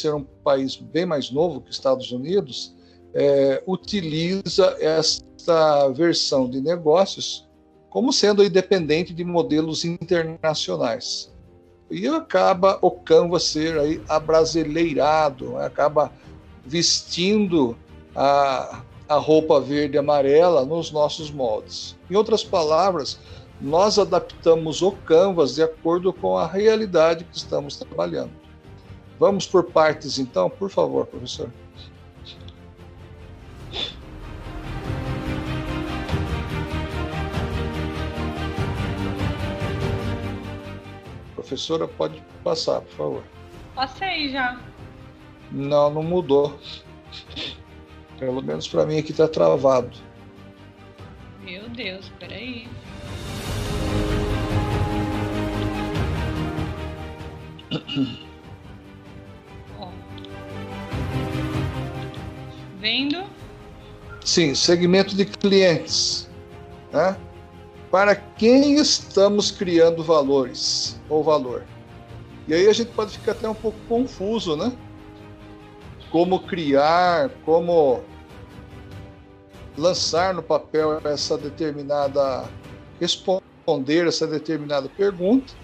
ser um país bem mais novo que Estados Unidos, é, utiliza esta versão de negócios como sendo independente de modelos internacionais. E acaba o Canva ser aí abrasileirado, né? acaba vestindo a, a roupa verde e amarela nos nossos moldes. Em outras palavras, nós adaptamos o Canvas de acordo com a realidade que estamos trabalhando. Vamos por partes, então, por favor, professor. Professora, pode passar, por favor. Passei já. Não, não mudou. Pelo menos para mim aqui está travado. Meu Deus, peraí. Vendo? Sim, segmento de clientes. Né? Para quem estamos criando valores ou valor? E aí a gente pode ficar até um pouco confuso, né? Como criar, como lançar no papel essa determinada responder essa determinada pergunta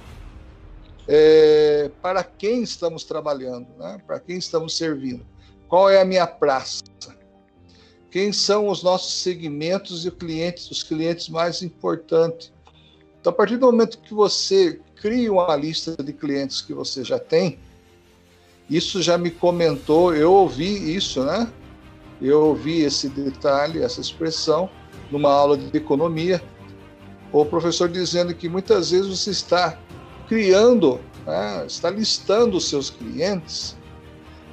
é, para quem estamos trabalhando, né? para quem estamos servindo, qual é a minha praça, quem são os nossos segmentos e clientes, os clientes mais importantes. Então, a partir do momento que você cria uma lista de clientes que você já tem, isso já me comentou, eu ouvi isso, né? Eu ouvi esse detalhe, essa expressão, numa aula de economia, o professor dizendo que muitas vezes você está criando, né, está listando os seus clientes,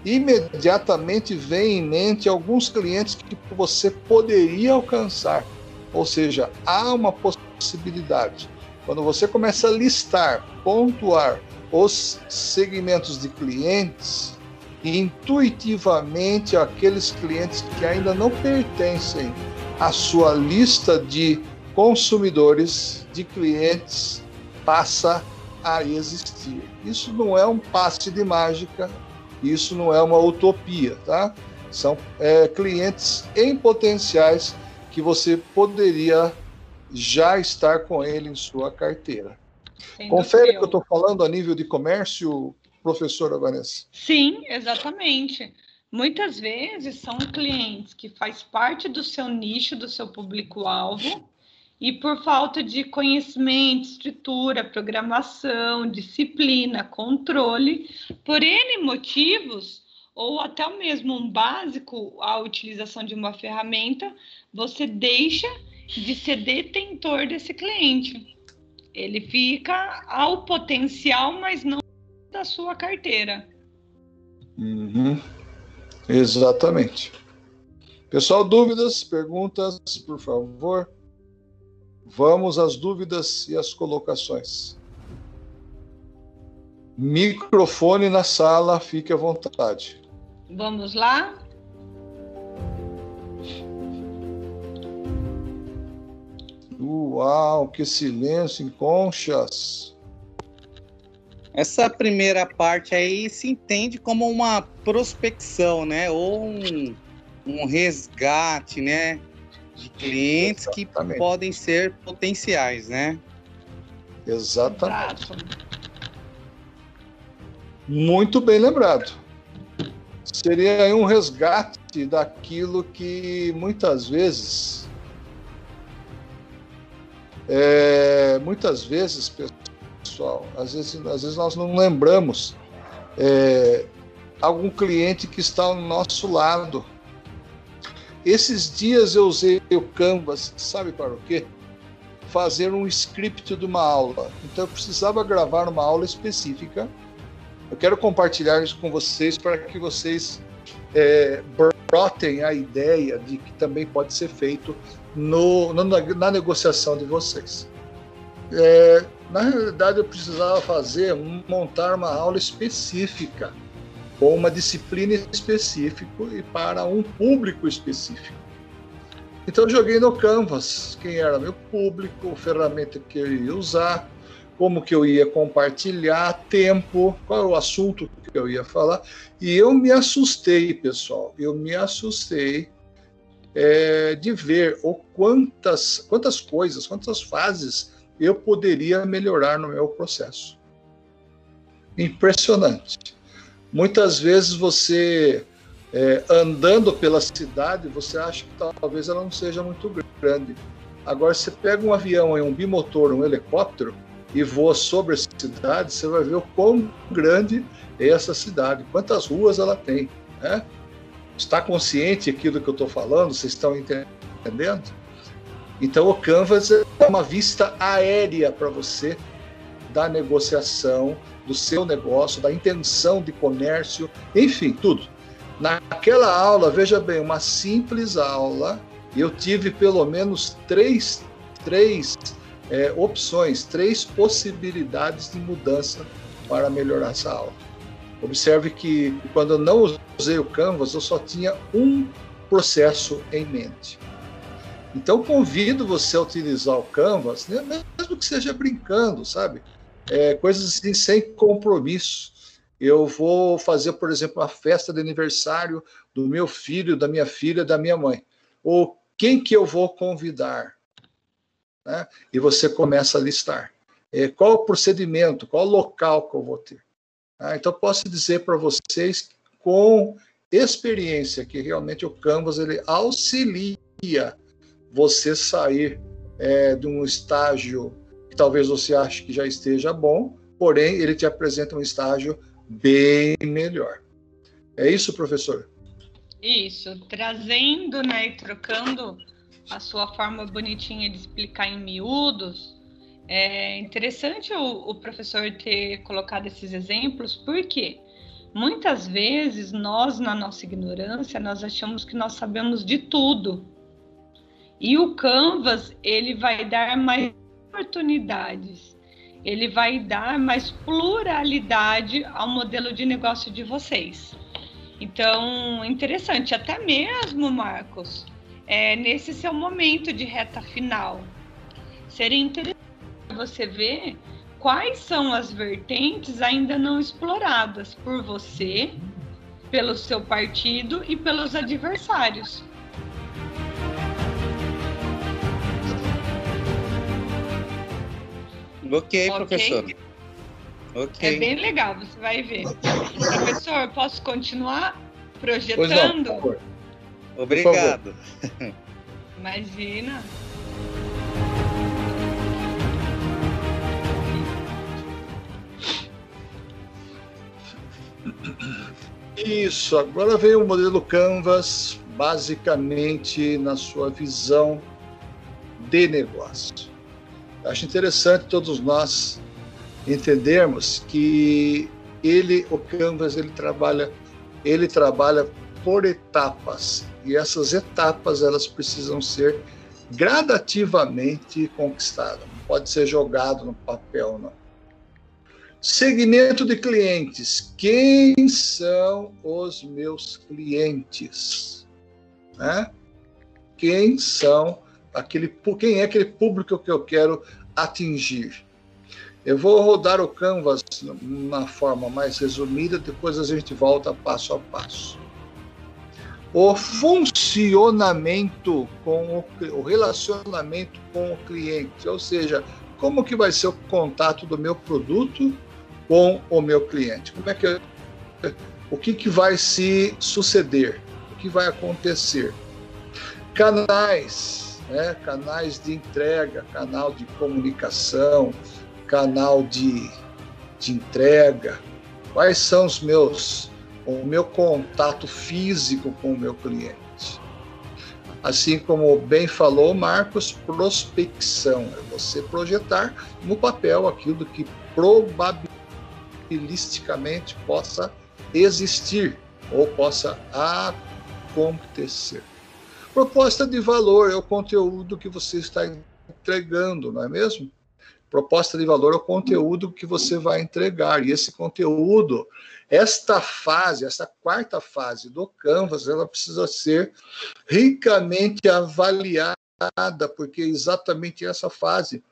imediatamente vem em mente alguns clientes que você poderia alcançar. Ou seja, há uma possibilidade. Quando você começa a listar, pontuar os segmentos de clientes, intuitivamente aqueles clientes que ainda não pertencem à sua lista de consumidores, de clientes, passa a existir. Isso não é um passe de mágica, isso não é uma utopia, tá? São é, clientes em potenciais que você poderia já estar com ele em sua carteira. Sendo Confere que eu estou falando a nível de comércio, professora Vanessa. Sim, exatamente. Muitas vezes são clientes que faz parte do seu nicho, do seu público-alvo, e por falta de conhecimento, estrutura, programação, disciplina, controle, por N motivos, ou até mesmo um básico, a utilização de uma ferramenta, você deixa de ser detentor desse cliente. Ele fica ao potencial, mas não da sua carteira. Uhum. Exatamente. Pessoal, dúvidas, perguntas, por favor? Vamos às dúvidas e às colocações. Microfone na sala, fique à vontade. Vamos lá? Uau, que silêncio em conchas. Essa primeira parte aí se entende como uma prospecção, né? Ou um, um resgate, né? De clientes Exatamente. que podem ser potenciais, né? Exatamente. Muito bem lembrado. Seria um resgate daquilo que muitas vezes, é, muitas vezes, pessoal, às vezes, às vezes nós não lembramos é, algum cliente que está ao nosso lado esses dias eu usei o Canvas, sabe para o quê? Fazer um script de uma aula. Então eu precisava gravar uma aula específica. Eu quero compartilhar isso com vocês para que vocês é, brotem a ideia de que também pode ser feito no, na, na negociação de vocês. É, na realidade, eu precisava fazer, montar uma aula específica com uma disciplina específica e para um público específico. Então joguei no Canvas quem era meu público, a ferramenta que eu ia usar, como que eu ia compartilhar, tempo, qual é o assunto que eu ia falar. E eu me assustei, pessoal, eu me assustei é, de ver o quantas, quantas coisas, quantas fases eu poderia melhorar no meu processo. Impressionante. Muitas vezes você, é, andando pela cidade, você acha que talvez ela não seja muito grande. Agora, você pega um avião, um bimotor, um helicóptero, e voa sobre a cidade, você vai ver o quão grande é essa cidade, quantas ruas ela tem. Né? Está consciente aqui do que eu estou falando? Vocês estão entendendo? Então, o Canvas é uma vista aérea para você da negociação, do seu negócio, da intenção de comércio, enfim, tudo. Naquela aula, veja bem, uma simples aula, eu tive pelo menos três, três é, opções, três possibilidades de mudança para melhorar essa aula. Observe que quando eu não usei o Canvas, eu só tinha um processo em mente. Então, convido você a utilizar o Canvas, né, mesmo que seja brincando, sabe? É, coisas assim, sem compromisso. Eu vou fazer, por exemplo, uma festa de aniversário do meu filho, da minha filha, da minha mãe. Ou quem que eu vou convidar? Né? E você começa a listar. É, qual o procedimento, qual o local que eu vou ter? Ah, então, posso dizer para vocês, com experiência, que realmente o Canvas ele auxilia você sair é, de um estágio que talvez você ache que já esteja bom, porém, ele te apresenta um estágio bem melhor. É isso, professor? Isso, trazendo né, e trocando a sua forma bonitinha de explicar em miúdos, é interessante o, o professor ter colocado esses exemplos, porque muitas vezes nós, na nossa ignorância, nós achamos que nós sabemos de tudo. E o Canvas, ele vai dar mais oportunidades, ele vai dar mais pluralidade ao modelo de negócio de vocês. Então, interessante, até mesmo, Marcos, é, nesse seu momento de reta final, seria interessante você ver quais são as vertentes ainda não exploradas por você, pelo seu partido e pelos adversários. Ok, professor. Ok. É bem legal, você vai ver. professor, posso continuar projetando? Não, por Obrigado. Por Imagina. Isso, agora vem o modelo Canvas, basicamente na sua visão de negócio. Acho interessante todos nós entendermos que ele, o Canvas, ele trabalha, ele trabalha por etapas e essas etapas elas precisam ser gradativamente conquistadas. Não pode ser jogado no papel, não. Segmento de clientes. Quem são os meus clientes? Né? Quem são aquele quem é aquele público que eu quero atingir? Eu vou rodar o Canvas na forma mais resumida, depois a gente volta passo a passo. O funcionamento com o, o relacionamento com o cliente, ou seja, como que vai ser o contato do meu produto com o meu cliente? Como é que o que, que vai se suceder? O que vai acontecer? Canais, né? canais de entrega, canal de comunicação, canal de, de entrega. Quais são os meus o meu contato físico com o meu cliente? Assim como bem falou Marcos, prospecção é você projetar no papel aquilo que probabilisticamente possa existir ou possa acontecer. Proposta de valor é o conteúdo que você está entregando, não é mesmo? Proposta de valor é o conteúdo que você vai entregar. E esse conteúdo, esta fase, essa quarta fase do Canvas, ela precisa ser ricamente avaliada, porque é exatamente essa fase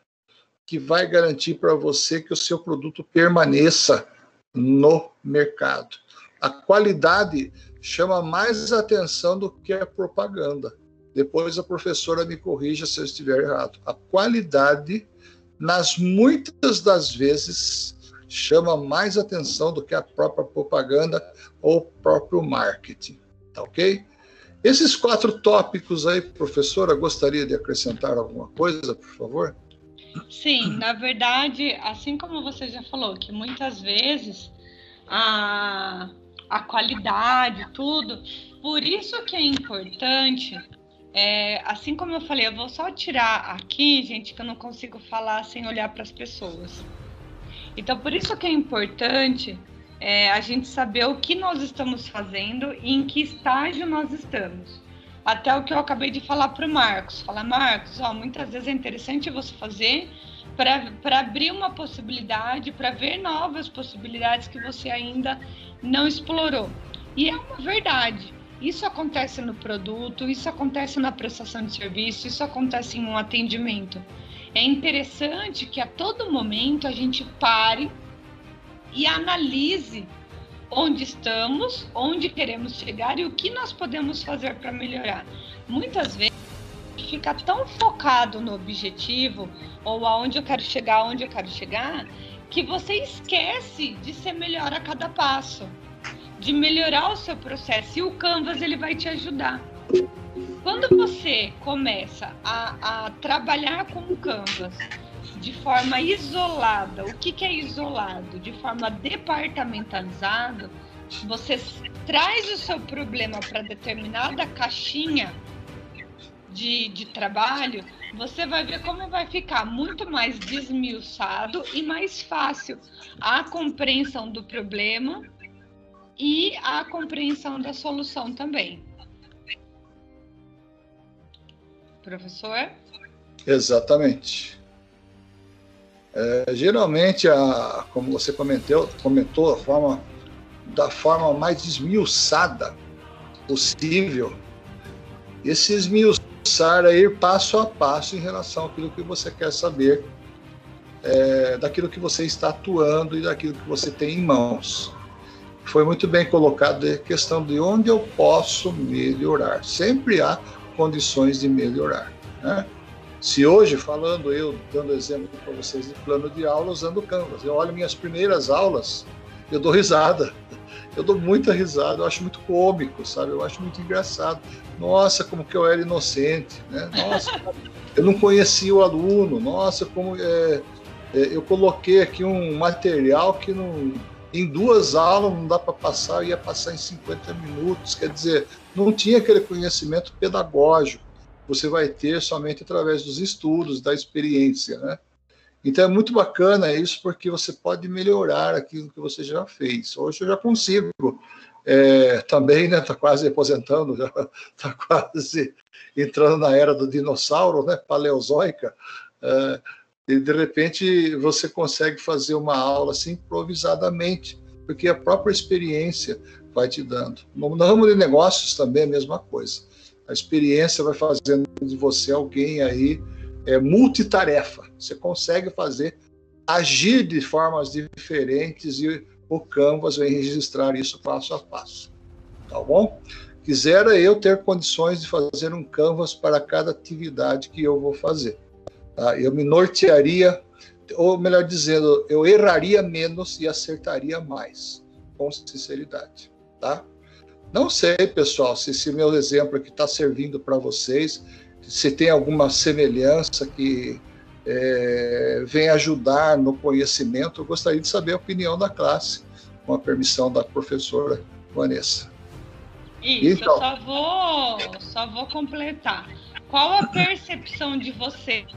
que vai garantir para você que o seu produto permaneça no mercado. A qualidade chama mais atenção do que a propaganda. Depois a professora me corrija se eu estiver errado. A qualidade, nas muitas das vezes, chama mais atenção do que a própria propaganda ou o próprio marketing. Tá ok? Esses quatro tópicos aí, professora, gostaria de acrescentar alguma coisa, por favor? Sim, na verdade, assim como você já falou, que muitas vezes a, a qualidade, tudo, por isso que é importante, é, assim como eu falei, eu vou só tirar aqui, gente, que eu não consigo falar sem olhar para as pessoas. Então, por isso que é importante é, a gente saber o que nós estamos fazendo e em que estágio nós estamos. Até o que eu acabei de falar para o Marcos. Falar, Marcos, ó, muitas vezes é interessante você fazer para abrir uma possibilidade, para ver novas possibilidades que você ainda não explorou. E é uma verdade. Isso acontece no produto, isso acontece na prestação de serviço, isso acontece em um atendimento. É interessante que a todo momento a gente pare e analise onde estamos, onde queremos chegar e o que nós podemos fazer para melhorar. Muitas vezes fica tão focado no objetivo ou aonde eu quero chegar, aonde eu quero chegar, que você esquece de ser melhor a cada passo, de melhorar o seu processo e o Canvas ele vai te ajudar. Quando você começa a, a trabalhar com o Canvas de forma isolada. O que, que é isolado? De forma departamentalizada, você traz o seu problema para determinada caixinha de, de trabalho, você vai ver como vai ficar muito mais desmiuçado e mais fácil a compreensão do problema e a compreensão da solução também. Professor? Exatamente. É, geralmente, a, como você comentou, comentou a forma, da forma mais esmiuçada possível, esse esmiuçar é ir passo a passo em relação àquilo que você quer saber, é, daquilo que você está atuando e daquilo que você tem em mãos. Foi muito bem colocado a questão de onde eu posso melhorar. Sempre há condições de melhorar. Né? Se hoje, falando eu, dando exemplo para vocês de plano de aula usando o Canvas, eu olho minhas primeiras aulas, eu dou risada. Eu dou muita risada, eu acho muito cômico, sabe? Eu acho muito engraçado. Nossa, como que eu era inocente, né? Nossa, eu não conhecia o aluno. Nossa, como é, é, eu coloquei aqui um material que não, em duas aulas não dá para passar, ia passar em 50 minutos. Quer dizer, não tinha aquele conhecimento pedagógico você vai ter somente através dos estudos, da experiência, né? Então é muito bacana isso porque você pode melhorar aquilo que você já fez. Hoje eu já consigo é, também, né? Está quase aposentando, já está quase entrando na era do dinossauro, né? Paleozoica. É, e de repente você consegue fazer uma aula assim improvisadamente, porque a própria experiência vai te dando. No ramo de negócios também é a mesma coisa a experiência vai fazendo de você alguém aí é, multitarefa. Você consegue fazer, agir de formas diferentes e o Canvas vem registrar isso passo a passo. Tá bom? Quisera eu ter condições de fazer um Canvas para cada atividade que eu vou fazer. Tá? Eu me nortearia, ou melhor dizendo, eu erraria menos e acertaria mais, com sinceridade. Tá? Não sei, pessoal, se esse meu exemplo aqui está servindo para vocês, se tem alguma semelhança que é, vem ajudar no conhecimento. Eu gostaria de saber a opinião da classe, com a permissão da professora Vanessa. Isso, então, eu só vou, só vou completar. Qual a percepção de vocês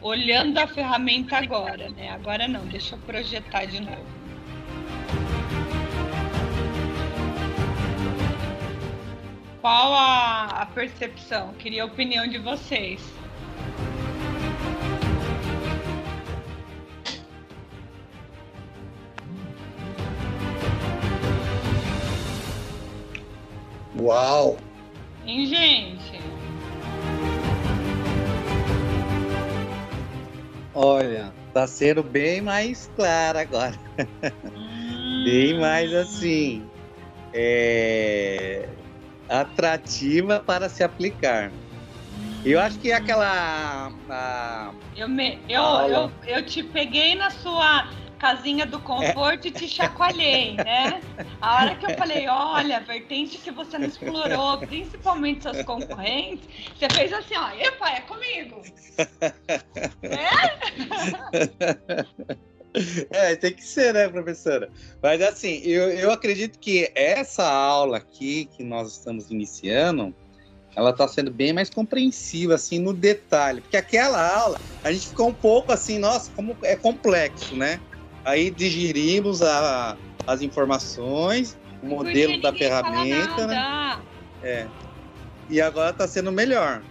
olhando a ferramenta agora, né? Agora não, deixa eu projetar de novo. qual a, a percepção? Queria a opinião de vocês. Uau! Hein, gente? Olha, tá sendo bem mais clara agora. bem mais assim. É, atrativa para se aplicar. Eu acho que aquela. A, eu, me, eu, eu, eu te peguei na sua casinha do conforto é. e te chacoalhei, né? A hora que eu falei, olha, vertente que você não explorou, principalmente seus concorrentes, você fez assim, ó, epa, é comigo. É? é, tem que ser, né, professora? Mas assim, eu, eu acredito que essa aula aqui que nós estamos iniciando, ela está sendo bem mais compreensiva, assim, no detalhe. Porque aquela aula, a gente ficou um pouco assim, nossa, como é complexo, né? Aí digerimos a, as informações, o modelo da ferramenta, né? É. E agora está sendo melhor.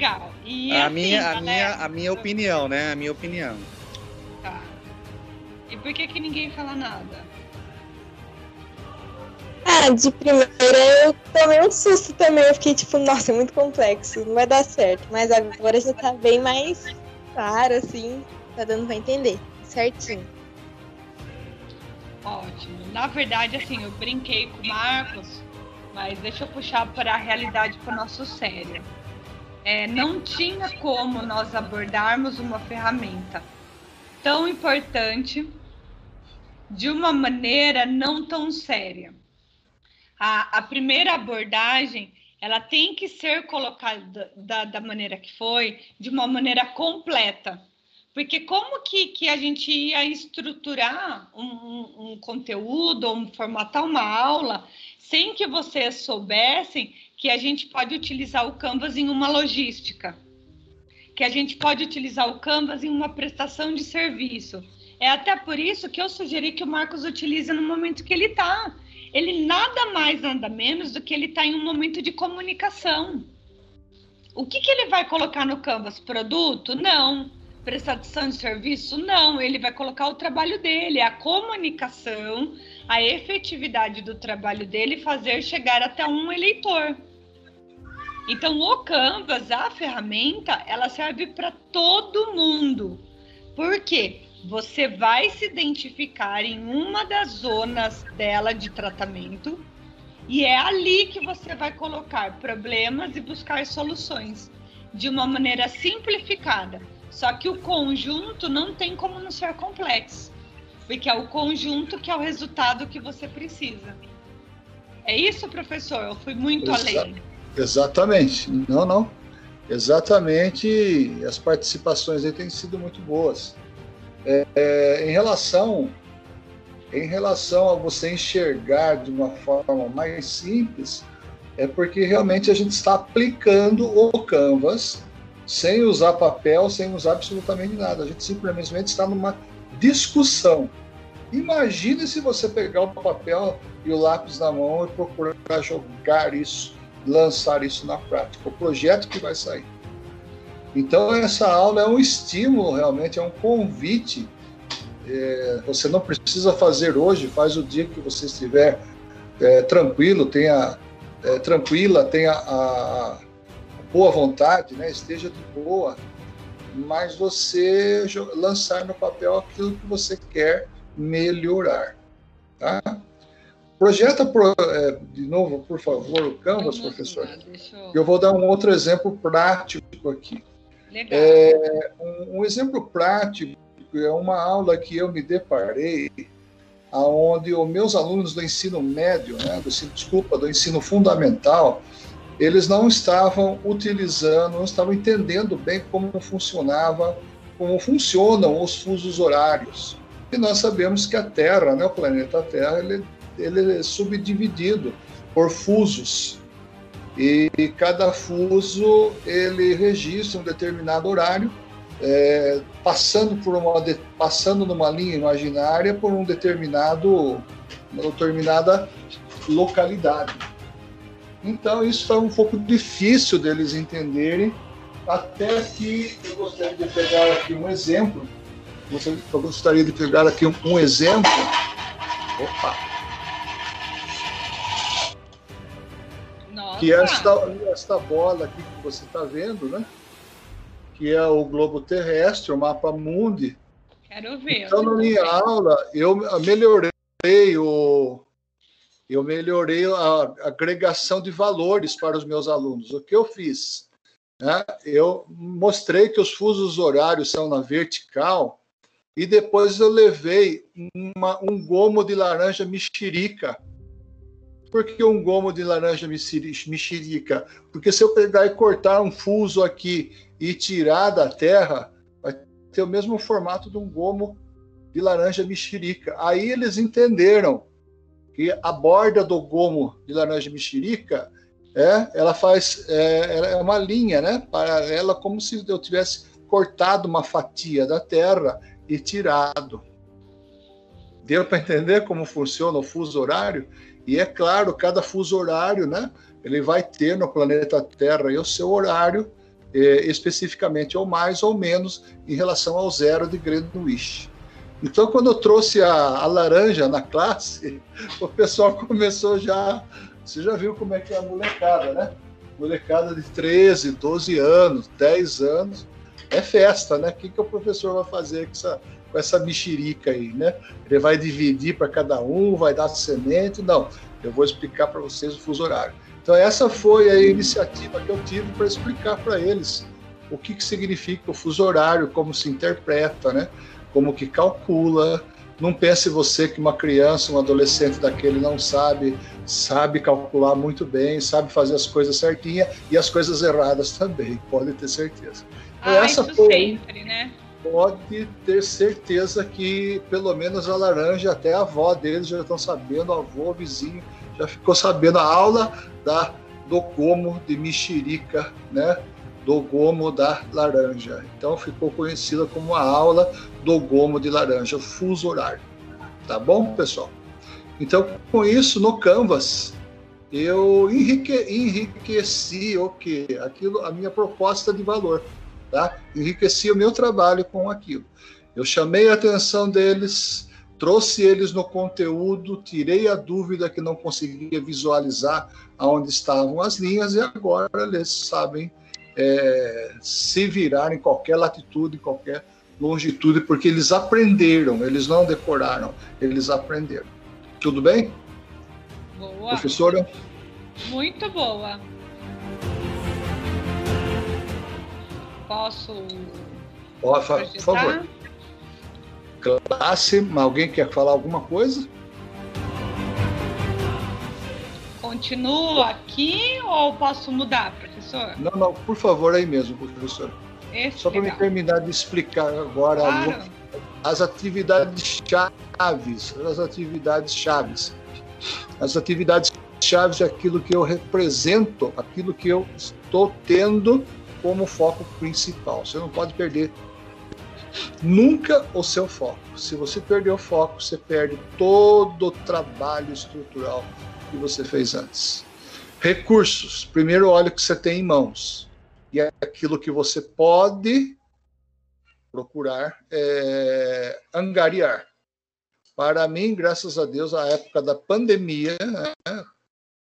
Legal. E a, assim, minha, a, minha, a minha opinião, né? A minha opinião. Tá. E por que, que ninguém fala nada? Ah, de primeira eu tomei um susto também. Eu fiquei tipo, nossa, é muito complexo, não vai dar certo. Mas agora já tá bem mais claro, assim, tá dando pra entender certinho. Ótimo. Na verdade, assim, eu brinquei com o Marcos, mas deixa eu puxar para a realidade para o nosso sério. É, não tinha como nós abordarmos uma ferramenta tão importante de uma maneira não tão séria. A, a primeira abordagem ela tem que ser colocada da, da maneira que foi, de uma maneira completa. Porque como que, que a gente ia estruturar um, um, um conteúdo, ou formatar uma aula, sem que vocês soubessem que a gente pode utilizar o Canvas em uma logística, que a gente pode utilizar o Canvas em uma prestação de serviço. É até por isso que eu sugeri que o Marcos utilize no momento que ele está ele nada mais, nada menos do que ele está em um momento de comunicação. O que, que ele vai colocar no Canvas? Produto? Não. Prestação de serviço? Não. Ele vai colocar o trabalho dele, a comunicação, a efetividade do trabalho dele fazer chegar até um eleitor. Então, o Canvas, a ferramenta, ela serve para todo mundo. Por quê? você vai se identificar em uma das zonas dela de tratamento e é ali que você vai colocar problemas e buscar soluções de uma maneira simplificada. Só que o conjunto não tem como não ser complexo, porque é o conjunto que é o resultado que você precisa. É isso, professor? Eu fui muito Exa além. Exatamente. Não, não. Exatamente. As participações aí têm sido muito boas. É, é, em relação em relação a você enxergar de uma forma mais simples, é porque realmente a gente está aplicando o Canvas sem usar papel, sem usar absolutamente nada. A gente simplesmente está numa discussão. Imagine se você pegar o papel e o lápis na mão e procurar jogar isso, lançar isso na prática, o projeto que vai sair. Então, essa aula é um estímulo, realmente, é um convite. É, você não precisa fazer hoje, faz o dia que você estiver é, tranquilo, tenha é, tranquila, tenha a, a, boa vontade, né? esteja de boa, mas você lançar no papel aquilo que você quer melhorar. Tá? Projeta, pro, é, de novo, por favor, o Canvas, professor. Eu... eu vou dar um outro exemplo prático aqui. É, um, um, exemplo prático é uma aula que eu me deparei, aonde os meus alunos do ensino médio, né, do desculpa, do ensino fundamental, eles não estavam utilizando, não estavam entendendo bem como funcionava, como funcionam os fusos horários. E nós sabemos que a Terra, né, o planeta Terra, ele, ele é subdividido por fusos e cada fuso ele registra um determinado horário, é, passando por uma passando numa linha imaginária por um determinado uma determinada localidade. Então isso foi um pouco difícil deles entenderem, até que eu gostaria de pegar aqui um exemplo. Eu gostaria de pegar aqui um, um exemplo. Opa! Que esta, esta bola aqui que você está vendo, né? que é o globo terrestre, o mapa mundi. Quero ver. Então, na minha aula, eu melhorei o, eu melhorei a agregação de valores para os meus alunos. O que eu fiz? Né? Eu mostrei que os fusos horários são na vertical e depois eu levei uma, um gomo de laranja mexerica. Por que um gomo de laranja mexerica? Porque se eu pegar e cortar um fuso aqui e tirar da terra, vai ter o mesmo formato de um gomo de laranja mexerica. Aí eles entenderam que a borda do gomo de laranja mexerica é, ela faz é, é uma linha, né, paralela, como se eu tivesse cortado uma fatia da terra e tirado. Deu para entender como funciona o fuso horário? E é claro, cada fuso horário, né, ele vai ter no planeta Terra o seu horário, eh, especificamente ou mais ou menos em relação ao zero de Greenwich. Então, quando eu trouxe a, a, laranja na classe, o pessoal começou já. Você já viu como é que é a molecada, né? Molecada de 13, 12 anos, 10 anos. É festa, né? O que, que o professor vai fazer com essa, com essa mexerica aí, né? Ele vai dividir para cada um, vai dar semente? Não. Eu vou explicar para vocês o fuso horário. Então, essa foi a iniciativa que eu tive para explicar para eles o que, que significa o fuso horário, como se interpreta, né? como que calcula. Não pense você que uma criança, um adolescente daquele não sabe, sabe calcular muito bem, sabe fazer as coisas certinhas e as coisas erradas também, pode ter certeza. Ah, Essa isso foi, sempre, né? Pode ter certeza que pelo menos a laranja, até a avó deles já estão sabendo, o avô, o vizinho, já ficou sabendo a aula da, do como de mexerica, né? do gomo da laranja. Então ficou conhecida como a aula do gomo de laranja, fuso horário. Tá bom, pessoal? Então, com isso, no Canvas, eu enrique, enriqueci o que? Aquilo, a minha proposta de valor. Tá? Enriqueci o meu trabalho com aquilo. Eu chamei a atenção deles, trouxe eles no conteúdo, tirei a dúvida que não conseguia visualizar aonde estavam as linhas e agora eles sabem é, se virar em qualquer latitude, em qualquer longitude, porque eles aprenderam, eles não decoraram, eles aprenderam. Tudo bem? Boa. Professora? Muito boa. Posso. Por favor. Classe, alguém quer falar alguma coisa? Continuo aqui ou posso mudar, professor? Não, não, por favor, aí mesmo, professor. Esse Só para me terminar de explicar agora claro. as atividades chaves, as atividades chaves. As atividades chaves é aquilo que eu represento, aquilo que eu estou tendo como foco principal. Você não pode perder nunca o seu foco. Se você perder o foco, você perde todo o trabalho estrutural que você fez antes. Recursos. Primeiro, olha o que você tem em mãos. E é aquilo que você pode procurar é, angariar. Para mim, graças a Deus, a época da pandemia, né,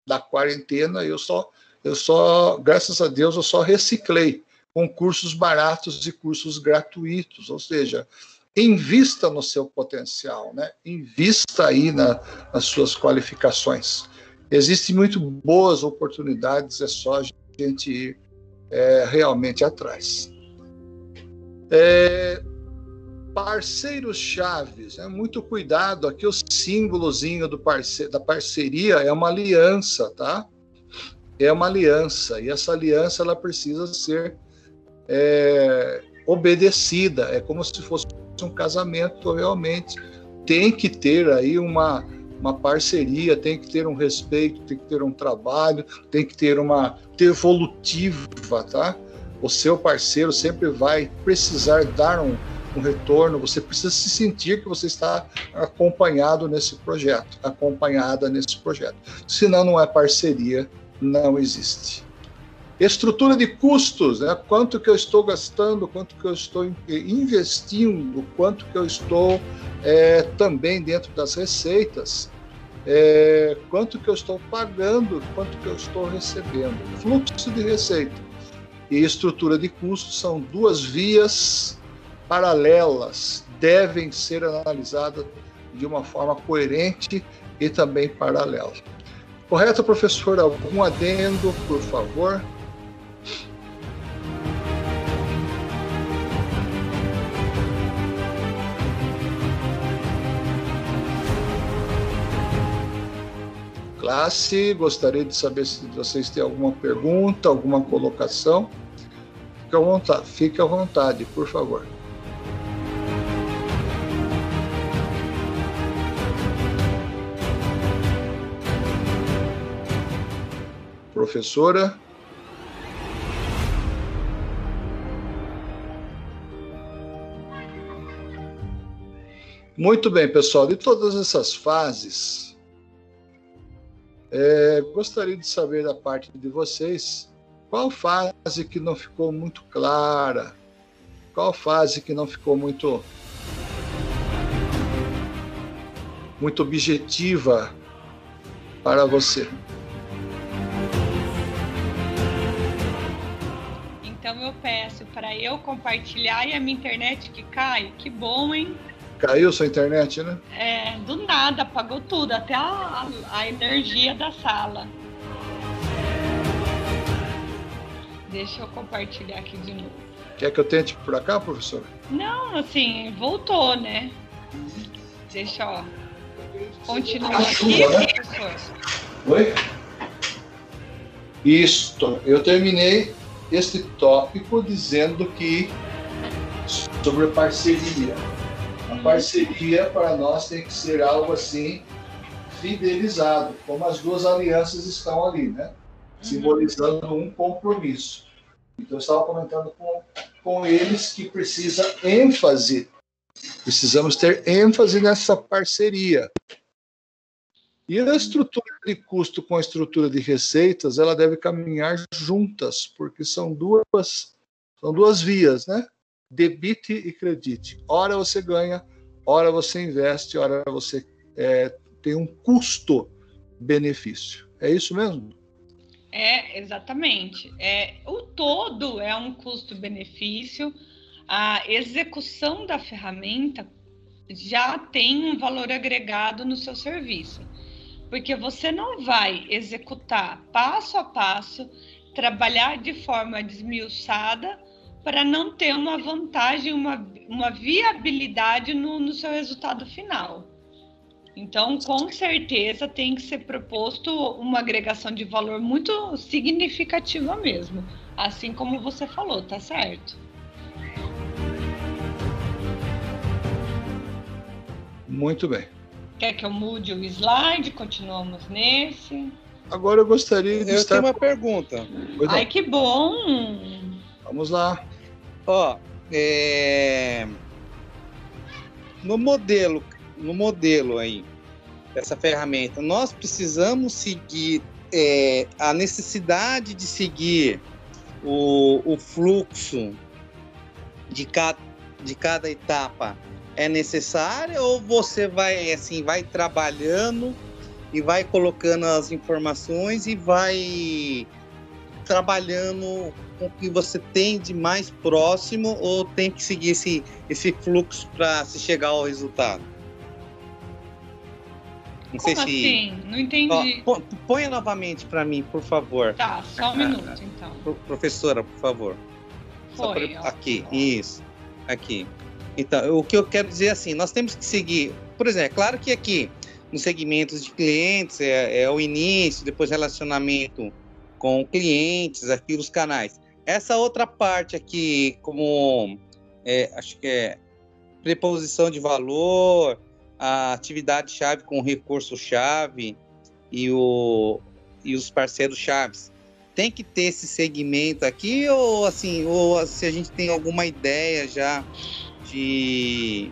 da quarentena, eu só, eu só, graças a Deus, eu só reciclei com cursos baratos e cursos gratuitos, ou seja, invista no seu potencial, né? invista aí na, nas suas qualificações. Existem muito boas oportunidades, é só a gente ir é, realmente atrás. É, parceiros chaves, é muito cuidado. Aqui o símbolozinho do parce da parceria é uma aliança, tá? É uma aliança e essa aliança ela precisa ser é, obedecida. É como se fosse um casamento realmente. Tem que ter aí uma uma parceria, tem que ter um respeito, tem que ter um trabalho, tem que ter uma ter evolutiva, tá? O seu parceiro sempre vai precisar dar um, um retorno, você precisa se sentir que você está acompanhado nesse projeto, acompanhada nesse projeto. Senão não é parceria, não existe. Estrutura de custos, né? quanto que eu estou gastando, quanto que eu estou investindo, quanto que eu estou é, também dentro das receitas, é, quanto que eu estou pagando, quanto que eu estou recebendo. Fluxo de receita. e estrutura de custos são duas vias paralelas, devem ser analisadas de uma forma coerente e também paralela. Correto, professor? Algum adendo, por favor? classe. Gostaria de saber se vocês têm alguma pergunta, alguma colocação. Fique à vontade, fique à vontade por favor. Professora. Muito bem, pessoal. De todas essas fases, é, gostaria de saber da parte de vocês qual fase que não ficou muito clara, qual fase que não ficou muito muito objetiva para você. Eu peço para eu compartilhar e a minha internet que cai. Que bom, hein? Caiu sua internet, né? É, do nada, apagou tudo, até a, a energia da sala. Deixa eu compartilhar aqui de novo. Quer que eu tente por cá, professora? Não, assim, voltou, né? Deixa, ó. Continuar aqui, né? professor. Oi? Isto. Eu terminei este tópico dizendo que sobre parceria parceria para nós tem que ser algo assim fidelizado, como as duas alianças estão ali, né? Uhum. Simbolizando um compromisso. Então eu estava comentando com, com eles que precisa ênfase. Precisamos ter ênfase nessa parceria. E a estrutura de custo com a estrutura de receitas, ela deve caminhar juntas, porque são duas são duas vias, né? debite e credite. Ora você ganha, ora você investe, ora você é, tem um custo-benefício. É isso mesmo? É, exatamente. É, o todo é um custo-benefício. A execução da ferramenta já tem um valor agregado no seu serviço. Porque você não vai executar passo a passo, trabalhar de forma desmiuçada para não ter uma vantagem, uma, uma viabilidade no, no seu resultado final. Então, com certeza, tem que ser proposto uma agregação de valor muito significativa mesmo. Assim como você falou, tá certo? Muito bem. Quer que eu mude o slide? Continuamos nesse. Agora eu gostaria de eu estar... tenho uma pergunta. Ai, que bom! Vamos lá. Ó, é... no modelo, no modelo aí dessa ferramenta, nós precisamos seguir é, a necessidade de seguir o, o fluxo de cada, de cada etapa é necessária ou você vai assim vai trabalhando e vai colocando as informações e vai trabalhando com o que você tem de mais próximo ou tem que seguir esse, esse fluxo para se chegar ao resultado? Não Como sei se. Assim? Não entendi. Ó, ponha novamente para mim, por favor. Tá, só um minuto, então. Professora, por favor. Foi. Pra... Aqui, isso. Aqui. Então, o que eu quero dizer é assim, nós temos que seguir. Por exemplo, é claro que aqui, nos segmentos de clientes, é, é o início, depois relacionamento com clientes, aqui os canais. Essa outra parte aqui, como é, acho que é preposição de valor, a atividade chave com recurso chave e, o, e os parceiros chaves. Tem que ter esse segmento aqui ou assim, ou se a gente tem alguma ideia já de,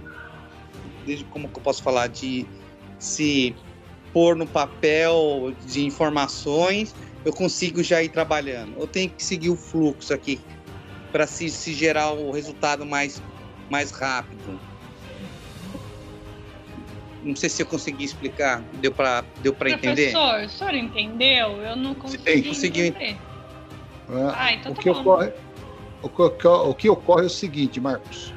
de como que eu posso falar de se pôr no papel de informações eu consigo já ir trabalhando. Eu tenho que seguir o fluxo aqui para se, se gerar o resultado mais, mais rápido. Não sei se eu consegui explicar. Deu para deu para entender? Professor, o senhor entendeu? Eu não consegui Sim, conseguiu entender. Né? Ah, então o, tá que ocorre, o, que, o que ocorre é o seguinte, Marcos.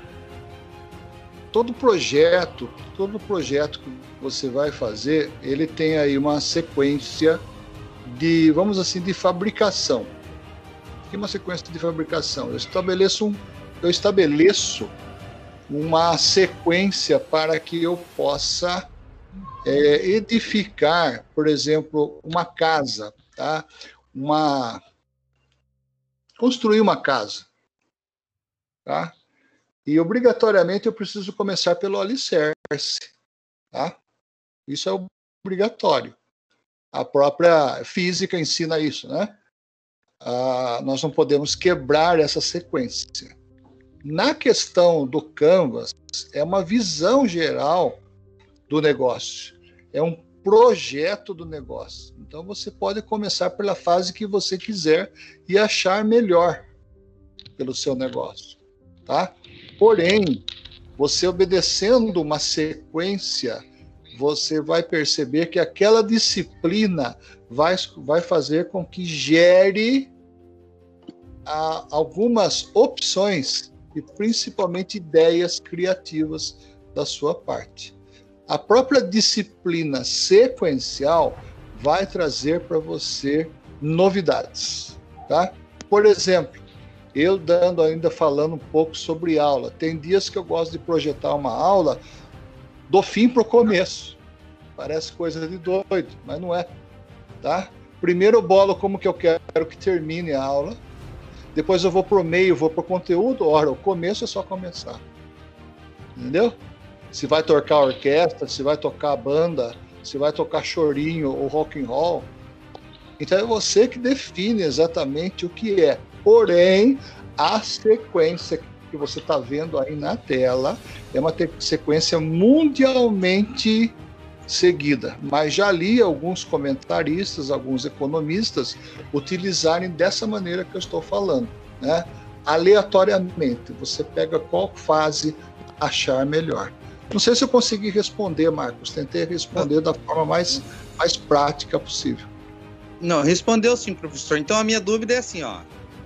Todo projeto, todo projeto que você vai fazer, ele tem aí uma sequência de, vamos assim, de fabricação. Que é uma sequência de fabricação. Eu estabeleço um, eu estabeleço uma sequência para que eu possa é, edificar, por exemplo, uma casa, tá? Uma construir uma casa, tá? E obrigatoriamente eu preciso começar pelo alicerce, tá? Isso é obrigatório. A própria física ensina isso, né? Ah, nós não podemos quebrar essa sequência. Na questão do Canvas, é uma visão geral do negócio, é um projeto do negócio. Então você pode começar pela fase que você quiser e achar melhor pelo seu negócio, tá? Porém, você obedecendo uma sequência, você vai perceber que aquela disciplina vai, vai fazer com que gere a, algumas opções e principalmente ideias criativas da sua parte. A própria disciplina sequencial vai trazer para você novidades, tá? Por exemplo, eu dando ainda falando um pouco sobre aula. Tem dias que eu gosto de projetar uma aula do fim para o começo. Parece coisa de doido, mas não é, tá? Primeiro eu bolo como que eu quero que termine a aula depois eu vou pro meio, vou pro conteúdo. Ora, o começo é só começar. Entendeu? Se vai tocar orquestra, se vai tocar banda, se vai tocar chorinho ou rock and roll. Então é você que define exatamente o que é. Porém, a sequência que você está vendo aí na tela é uma sequência mundialmente seguida. Mas já li alguns comentaristas, alguns economistas utilizarem dessa maneira que eu estou falando, né? Aleatoriamente, você pega qual fase achar melhor. Não sei se eu consegui responder, Marcos. Tentei responder da forma mais, mais prática possível. Não, respondeu sim, professor. Então a minha dúvida é assim, ó.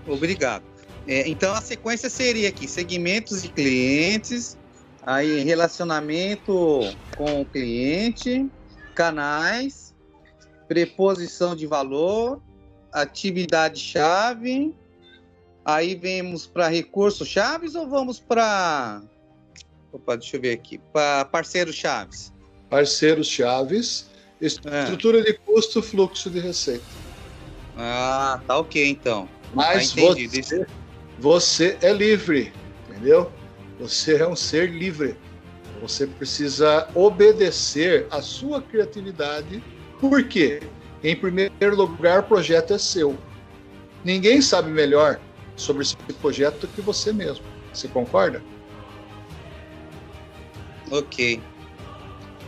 Obrigado. É, então a sequência seria aqui: segmentos de clientes, Aí, relacionamento com o cliente, canais, preposição de valor, atividade-chave. Aí vemos para recursos chaves ou vamos para. Opa, deixa eu ver aqui. Para parceiros chaves. Parceiros chaves, estrutura é. de custo, fluxo de receita. Ah, tá ok então. Mas tá você, você é livre, entendeu? Você é um ser livre. Você precisa obedecer à sua criatividade. Por quê? Em primeiro lugar, o projeto é seu. Ninguém sabe melhor sobre esse projeto do que você mesmo. Você concorda? Ok.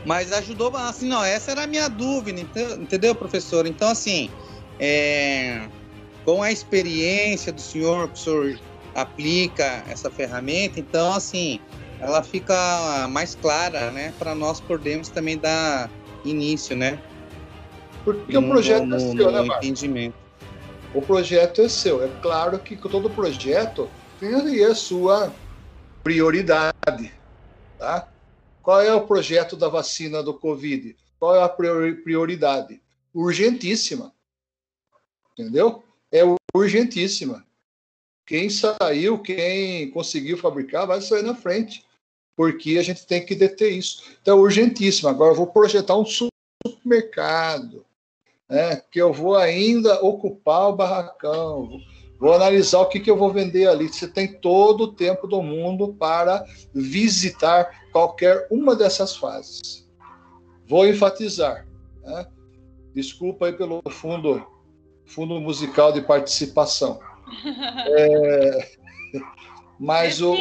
Mas ajudou, assim, não, essa era a minha dúvida, entendeu, professor? Então, assim, é, com a experiência do senhor, professor aplica essa ferramenta, então assim, ela fica mais clara, né, para nós podermos também dar início, né? Porque no, o projeto no, é seu, no, né, Marcos? entendimento. O projeto é seu. É claro que todo projeto tem ali a sua prioridade, tá? Qual é o projeto da vacina do Covid? Qual é a prioridade? Urgentíssima. Entendeu? É urgentíssima. Quem saiu, quem conseguiu fabricar, vai sair na frente, porque a gente tem que deter isso. Então é urgentíssimo. Agora eu vou projetar um supermercado, né, que eu vou ainda ocupar o barracão, vou analisar o que, que eu vou vender ali. Você tem todo o tempo do mundo para visitar qualquer uma dessas fases. Vou enfatizar. Né? Desculpa aí pelo fundo, fundo musical de participação. É, mas o,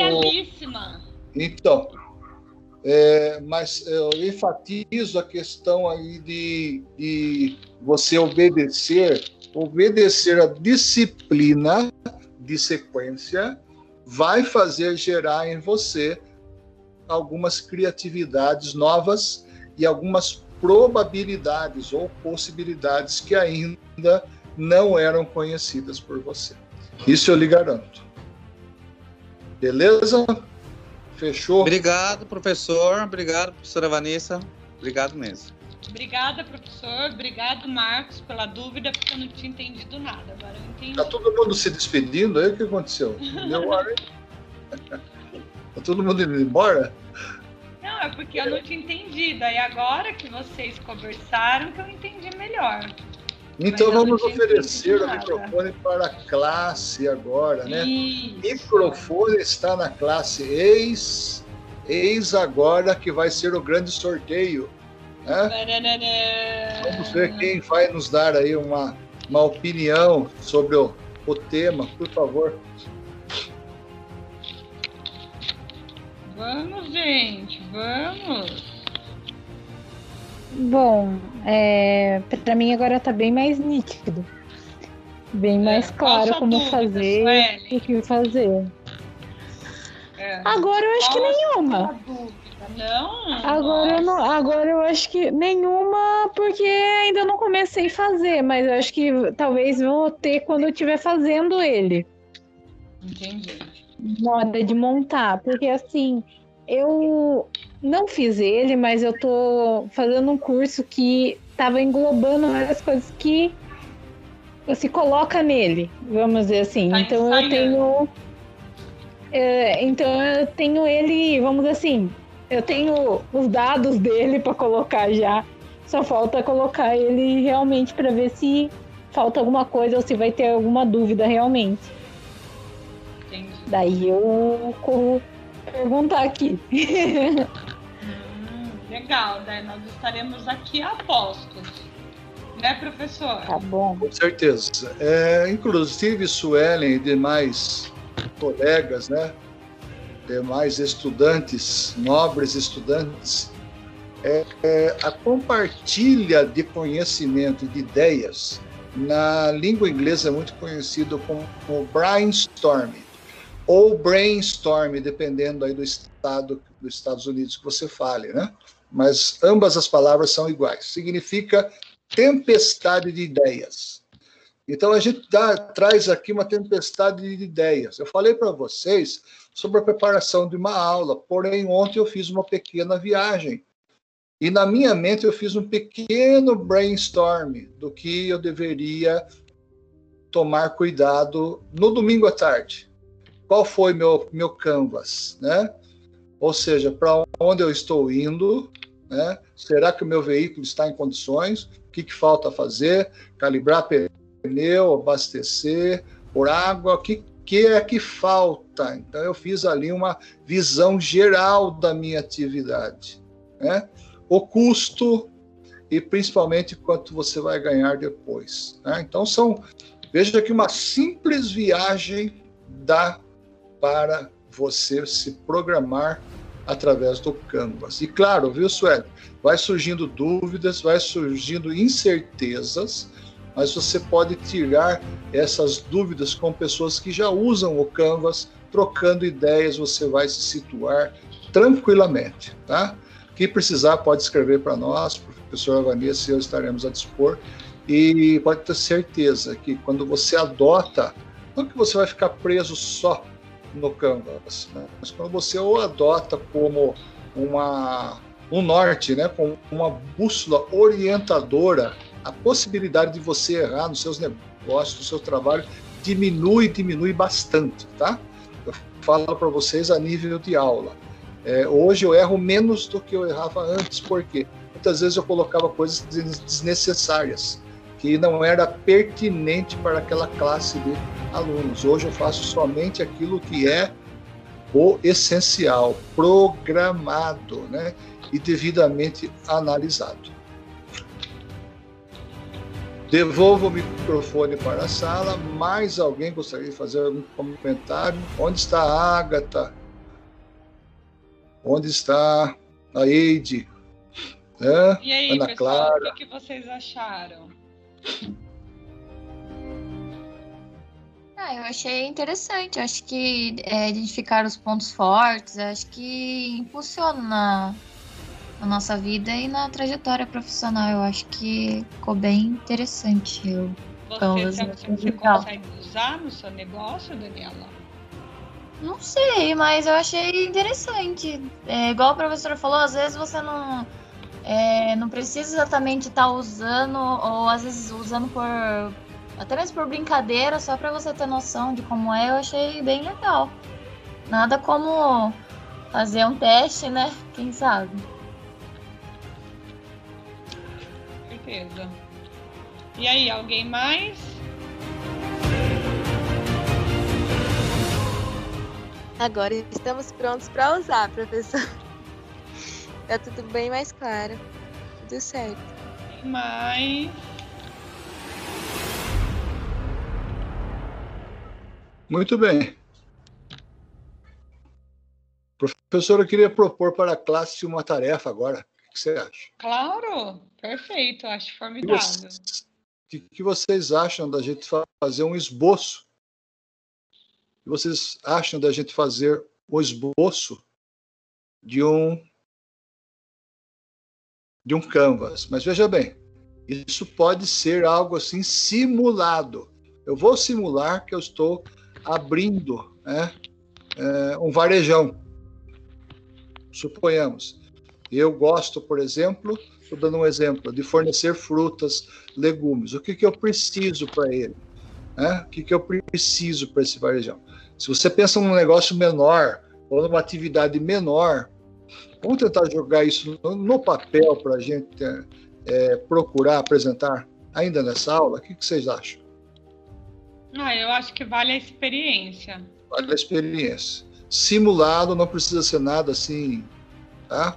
então, é, mas eu enfatizo a questão aí de, de você obedecer, obedecer a disciplina de sequência vai fazer gerar em você algumas criatividades novas e algumas probabilidades ou possibilidades que ainda não eram conhecidas por você. Isso eu lhe garanto. Beleza? Fechou? Obrigado, professor. Obrigado, professora Vanessa. Obrigado mesmo. Obrigada, professor. Obrigado, Marcos, pela dúvida, porque eu não tinha entendido nada. Agora eu entendi. Tá todo mundo se despedindo aí? O que aconteceu? Deu ar? Tá todo mundo indo embora? Não, é porque eu não tinha entendido. Aí agora que vocês conversaram que eu entendi melhor. Então vamos oferecer o microfone para a classe agora, né? Isso. microfone está na classe ex, eis agora que vai ser o grande sorteio. Né? Vamos ver quem vai nos dar aí uma, uma opinião sobre o, o tema, por favor. Vamos, gente, vamos. Bom, é, para mim agora tá bem mais nítido. Bem mais É, claro como fazer e o que fazer. É. Agora eu acho que Qual a nenhuma. Não? Agora eu, não, agora eu acho que nenhuma, porque ainda não comecei a fazer, mas eu acho que talvez vou ter quando eu estiver fazendo ele. Entendi. na hora de montar, porque assim, eu não fiz ele, mas eu tô fazendo um curso que tava englobando várias coisas que se coloca nele, vamos dizer assim. Tá então eu ensaiando. tenho é, então eu tenho ele, vamos dizer assim, eu tenho os dados dele para colocar já. Só falta colocar ele realmente para ver se falta alguma coisa ou se vai ter alguma dúvida realmente. Entendi. Daí eu corro perguntar aqui. Hum, legal, né? Nós estaremos aqui a postos. Né, professor? tá bom. Com certeza. É, inclusive, Suelen e demais colegas, né? demais estudantes, nobres estudantes, é, é, a compartilha de conhecimento de ideias na língua inglesa é muito conhecido como, como brainstorming ou brainstorm, dependendo aí do estado dos Estados Unidos que você fale, né? Mas ambas as palavras são iguais. Significa tempestade de ideias. Então a gente dá, traz aqui uma tempestade de ideias. Eu falei para vocês sobre a preparação de uma aula, porém ontem eu fiz uma pequena viagem e na minha mente eu fiz um pequeno brainstorm do que eu deveria tomar cuidado no domingo à tarde. Qual foi meu meu canvas, né? Ou seja, para onde eu estou indo, né? Será que o meu veículo está em condições? O que, que falta fazer? Calibrar pneu, abastecer, por água, o que, que é que falta? Então eu fiz ali uma visão geral da minha atividade, né? O custo e principalmente quanto você vai ganhar depois. Né? Então são, veja que uma simples viagem dá para você se programar através do Canvas. E claro, viu, Sueli? Vai surgindo dúvidas, vai surgindo incertezas, mas você pode tirar essas dúvidas com pessoas que já usam o Canvas, trocando ideias, você vai se situar tranquilamente, tá? Que precisar pode escrever para nós, professor Vanessa e eu estaremos a dispor. E pode ter certeza que quando você adota, não que você vai ficar preso só no Canvas, né? mas quando você o adota como uma um norte, né, como uma bússola orientadora, a possibilidade de você errar nos seus negócios, no seu trabalho, diminui, diminui bastante, tá? Eu falo para vocês a nível de aula. É, hoje eu erro menos do que eu errava antes, porque muitas vezes eu colocava coisas desnecessárias, que não era pertinente para aquela classe de alunos. Hoje eu faço somente aquilo que é o essencial, programado, né? E devidamente analisado. Devolvo o microfone para a sala. Mais alguém gostaria de fazer algum comentário? Onde está a Ágata? Onde está a Eide? É? E aí, Ana pessoal, Clara. o que vocês acharam? Ah, eu achei interessante. Acho que é, identificar os pontos fortes, acho que impulsiona na, na nossa vida e na trajetória profissional. Eu acho que ficou bem interessante. Eu Você, você, você consegue usar no seu negócio, Daniela? Não sei, mas eu achei interessante. É, igual a professora falou, às vezes você não, é, não precisa exatamente estar usando, ou às vezes usando por. Até mesmo por brincadeira, só pra você ter noção de como é, eu achei bem legal. Nada como fazer um teste, né? Quem sabe? certeza. E aí, alguém mais? Agora estamos prontos para usar, professor. Tá tudo bem mais claro. Tudo certo. Mais? Muito bem. Professor, eu queria propor para a classe uma tarefa agora. O que você acha? Claro, perfeito, acho formidável. O que, que vocês acham da gente fa- fazer um esboço? O que vocês acham da gente fazer o esboço de um de um canvas? Mas veja bem, isso pode ser algo assim simulado. Eu vou simular que eu estou abrindo né, é, um varejão. Suponhamos. Eu gosto, por exemplo, estou dando um exemplo, de fornecer frutas, legumes. O que, que eu preciso para ele? Né? O que, que eu preciso para esse varejão? Se você pensa num negócio menor ou numa atividade menor, vamos tentar jogar isso no, papel para a gente é, é, procurar apresentar ainda nessa aula. O que, que vocês acham? Ah, eu acho que vale a experiência. Olha a experiência. Simulado não precisa ser nada assim, tá?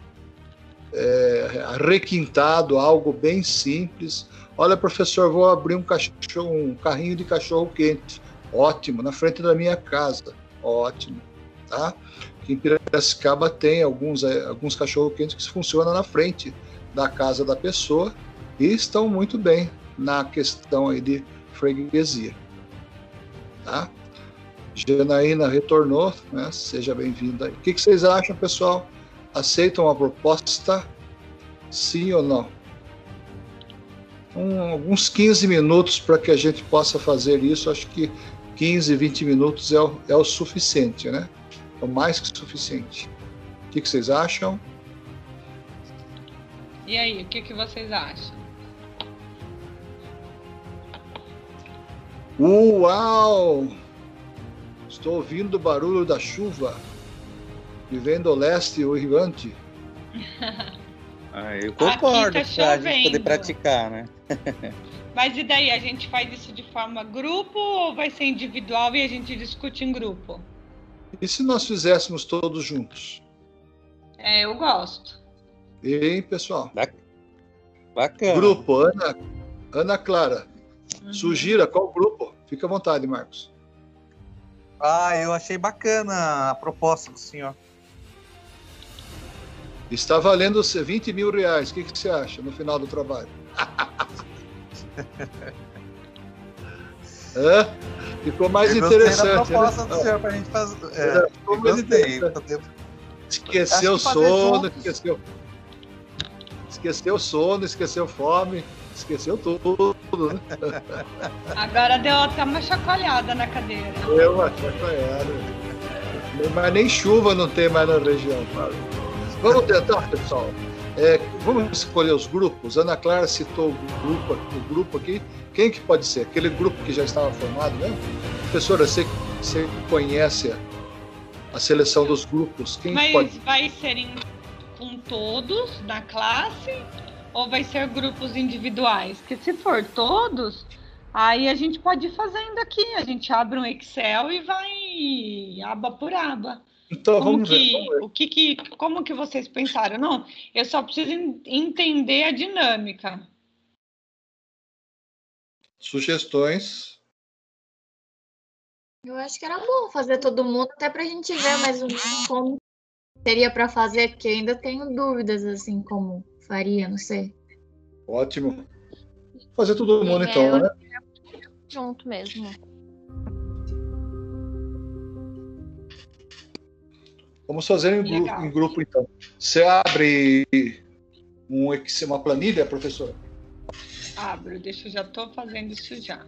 É, requintado, algo bem simples. Olha, professor, vou abrir um, cachorro, um carrinho de cachorro quente. Ótimo, na frente da minha casa. Ótimo, tá? Em Piracicaba tem alguns, eh, alguns cachorro quentes que funcionam na frente da casa da pessoa e estão muito bem na questão aí de freguesia, tá? Janaína retornou, né? Seja bem-vinda. O que, que vocês acham, pessoal? Aceitam a proposta? Sim ou não? Um, alguns 15 minutos para que a gente possa fazer isso. Acho que 15, 20 minutos é o, é o suficiente, né? É mais que suficiente. O que, que vocês acham? E aí, o que, que vocês acham? Uau! Estou ouvindo o barulho da chuva. Vivendo o leste uivante. Ah, eu concordo tá pra gente poder praticar, né? Mas e daí, a gente faz isso de forma grupo ou vai ser individual e a gente discute em grupo? E se nós fizéssemos todos juntos? É, eu gosto. Hein, pessoal? Bacana. Grupo, Ana, Ana Clara. Uhum. Sugira qual grupo? Fica à vontade, Marcos. Ah, eu achei bacana a proposta do senhor. Está valendo 20 mil reais. O que, que você acha no final do trabalho? Hã? Ficou mais eu interessante. proposta né? do senhor pra gente fazer. É, É, ficou mais interessante. Esqueceu o sono, juntos. esqueceu. Esqueceu o sono, esqueceu fome, esqueceu tudo, né? Agora deu até uma chacoalhada na cadeira. Eu acho Mas nem chuva não tem mais na região, Fábio. Vamos tentar, pessoal. É, vamos escolher os grupos. Ana Clara citou o grupo, o grupo aqui. Quem que pode ser? Aquele grupo que já estava formado, né? Professora, você, você conhece a, seleção dos grupos? Quem Mas pode? vai ser em- com todos na classe ou vai ser grupos individuais? Porque se for todos, aí a gente pode ir fazendo aqui. A gente abre um Excel e vai aba por aba. Então Como vamos ver. que, Vamos ver. o que, que, como que vocês pensaram? Não, eu só preciso en- entender a dinâmica. Sugestões. Eu acho que era bom fazer todo mundo, até pra gente ver mais menos como seria pra fazer, porque ainda tenho dúvidas, assim, como faria, não sei. Ótimo. Fazer todo mundo É, então, né? Junto mesmo. Vamos fazer em, gru- em grupo então. Você abre um uma planilha, professora? Abro, deixa eu já estou fazendo isso já.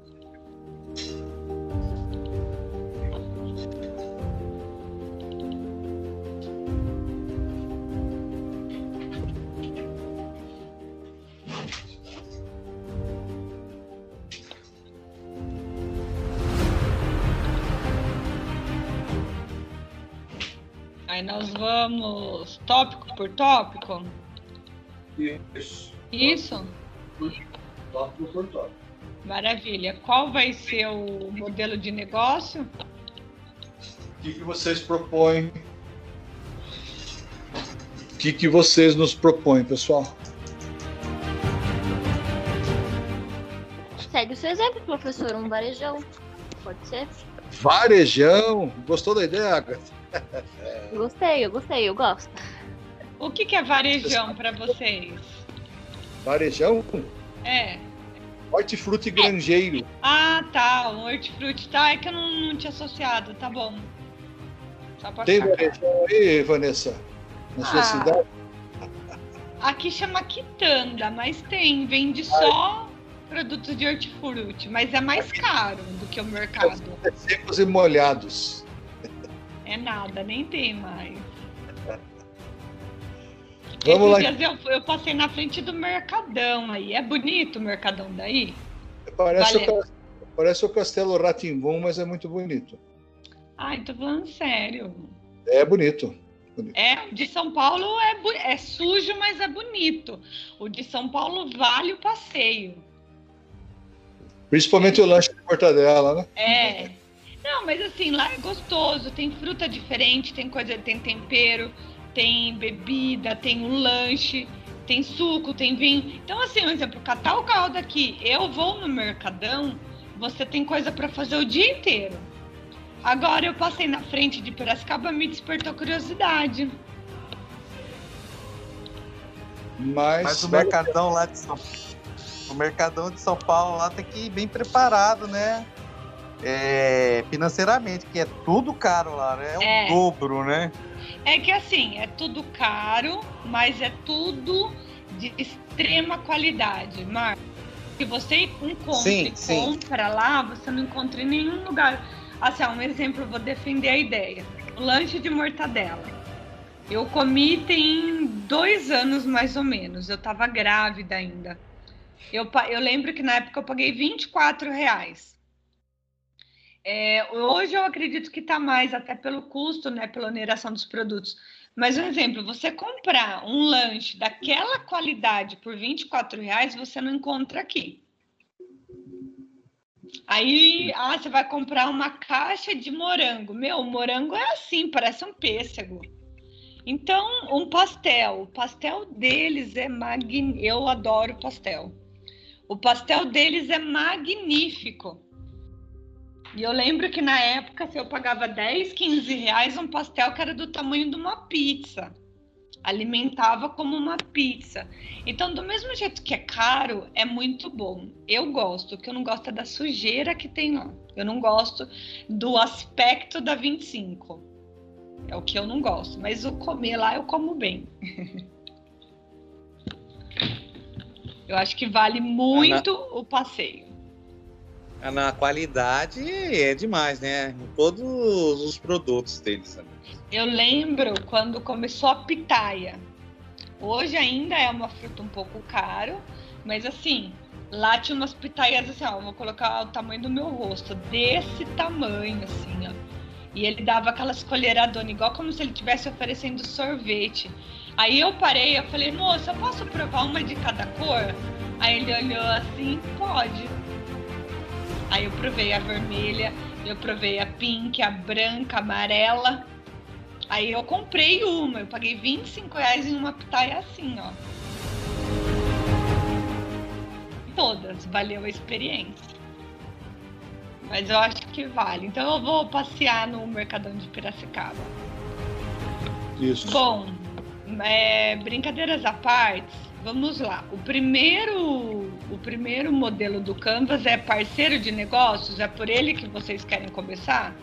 Aí nós vamos tópico por tópico? Isso. Isso? Tópico por tópico. Maravilha. Qual vai ser o modelo de negócio? O que, que vocês propõem? O que, que vocês nos propõem, pessoal? Segue o seu exemplo, professor. Um varejão. Pode ser? Varejão. Gostou da ideia, Agatha? Gostei, eu gostei, eu gosto. O que, que é varejão para vocês? Varejão? É. Hortifruti granjeiro. Ah, tá. Um hortifruti. Tá, é que eu não, não tinha associado. Tá bom. Só pra Tem varejão aí, Vanessa? Na sua Ah. cidade? Aqui chama quitanda, mas tem. Vende só produtos de hortifruti, mas é mais caro do que o mercado. É secos e molhados. É nada, nem tem mais. Vamos lá. Esses eu, eu passei na frente do Mercadão aí. É bonito o Mercadão daí? Parece, Valeu. o, parece o Castelo Ratimbum, mas é muito bonito. Ai, tô falando sério. É bonito. É, o de São Paulo é, é sujo, mas é bonito. O de São Paulo vale o passeio. Principalmente o lanche de mortadela, né? É. Não, mas assim, lá é gostoso. Tem fruta diferente, tem coisa, tem tempero, tem bebida, tem um lanche, tem suco, tem vinho. Então, assim, por exemplo, catar o carro daqui, eu vou no Mercadão, você tem coisa para fazer o dia inteiro. Agora eu passei na frente de Piracicaba, me despertou curiosidade. Mas, Mas o Mercadão lá de São O Mercadão de São Paulo lá tem que ir bem preparado, né? É, financeiramente, que é tudo caro lá, né? É o É. dobro, né? É que assim, é tudo caro, mas é tudo de extrema qualidade, Marcos. Se você encontra Sim, e sim. compra lá, você não encontra em nenhum lugar. Assim, um exemplo, eu vou defender a ideia. O lanche de mortadela. Eu comi tem dois anos mais ou menos. Eu tava grávida ainda. Eu, eu lembro que na época eu paguei 24 reais. É, hoje eu acredito que tá mais, até pelo custo, né? Pela oneração dos produtos. Mas um exemplo, você comprar um lanche daquela qualidade por 24 reais, você não encontra aqui. Aí, ah, você vai comprar uma caixa de morango. Meu, morango é assim, parece um pêssego. Então, um pastel. O pastel deles é magnífico. Eu adoro pastel. O pastel deles é magnífico. E eu lembro que na época, se eu pagava 10, 15 reais, um pastel que era do tamanho de uma pizza. Alimentava como uma pizza. Então, do mesmo jeito que é caro, é muito bom. Eu gosto. O que eu não gosto é da sujeira que tem lá. Eu não gosto do aspecto da 25. É o que eu não gosto. Mas o comer lá eu como bem. eu acho que vale muito o passeio. Na qualidade é demais, né? Em todos os produtos deles também. Eu lembro quando começou a pitaia. Hoje ainda é uma fruta um pouco caro, mas assim, lá tinha umas pitaias assim, ó, vou colocar o tamanho do meu rosto, desse tamanho, assim, ó. E ele dava aquelas colheradonas, igual como se ele estivesse oferecendo sorvete. Aí eu parei, eu falei, moça, posso provar uma de cada cor? Aí ele olhou assim, pode. Aí eu provei a vermelha, eu provei a pink, a branca, a amarela. Aí eu comprei uma, eu paguei 25 reais em uma pitaia assim, ó. Todas, valeu a experiência. Mas eu acho que vale. Então eu vou passear no Mercadão de Piracicaba. Isso. Bom, é, brincadeiras à parte, vamos lá. O primeiro, o primeiro modelo do Canvas é parceiro de negócios? É por ele que vocês querem começar?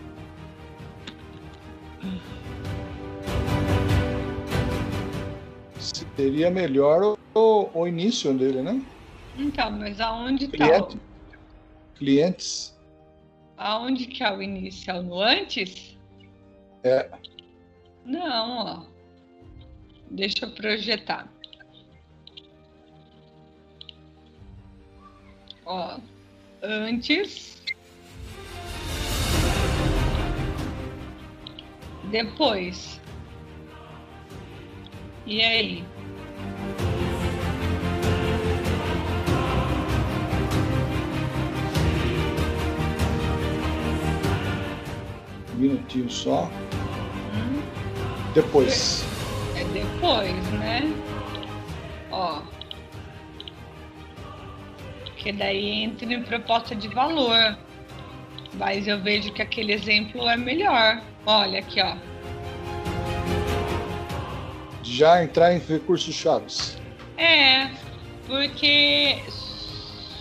Seria melhor o, o início dele, né? Então, mas aonde está? Cliente. Clientes. Aonde que é o início? É no antes? É. Não, ó. Deixa eu projetar. Ó, antes. Depois. E aí? Minutinho só. Depois. É depois, né? Ó. Que daí entra em proposta de valor. Mas eu vejo que aquele exemplo é melhor. Olha aqui, ó. Já entrar em recursos chaves. É, porque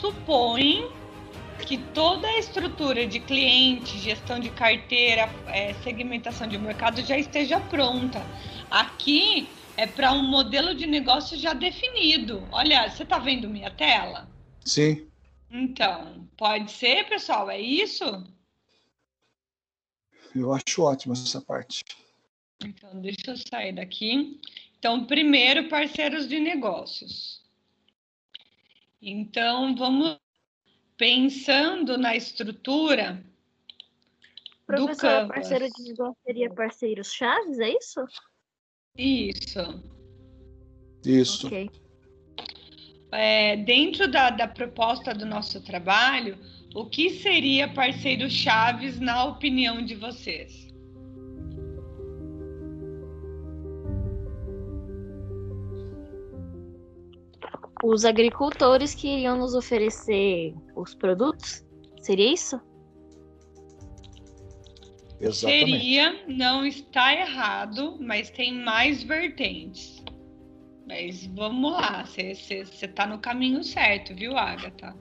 supõe que toda a estrutura de cliente, gestão de carteira, é, segmentação de mercado já esteja pronta. Aqui é para um modelo de negócio já definido. Olha, você está vendo minha tela? Sim. Então, pode ser, pessoal? É isso? Eu acho ótimo essa parte. Então, deixa eu sair daqui. Então, primeiro, parceiros de negócios. Então, vamos pensando na estrutura do Professora, Canvas. parceiro de negócio seria parceiros chaves, é isso? Isso. Isso. Ok. É, dentro da, da proposta do nosso trabalho, o que seria parceiro chaves na opinião de vocês? Os agricultores que iriam nos oferecer os produtos? Seria isso? Exatamente. Seria, não está errado, mas tem mais vertentes. Mas vamos lá, você está no caminho certo, viu, Agatha?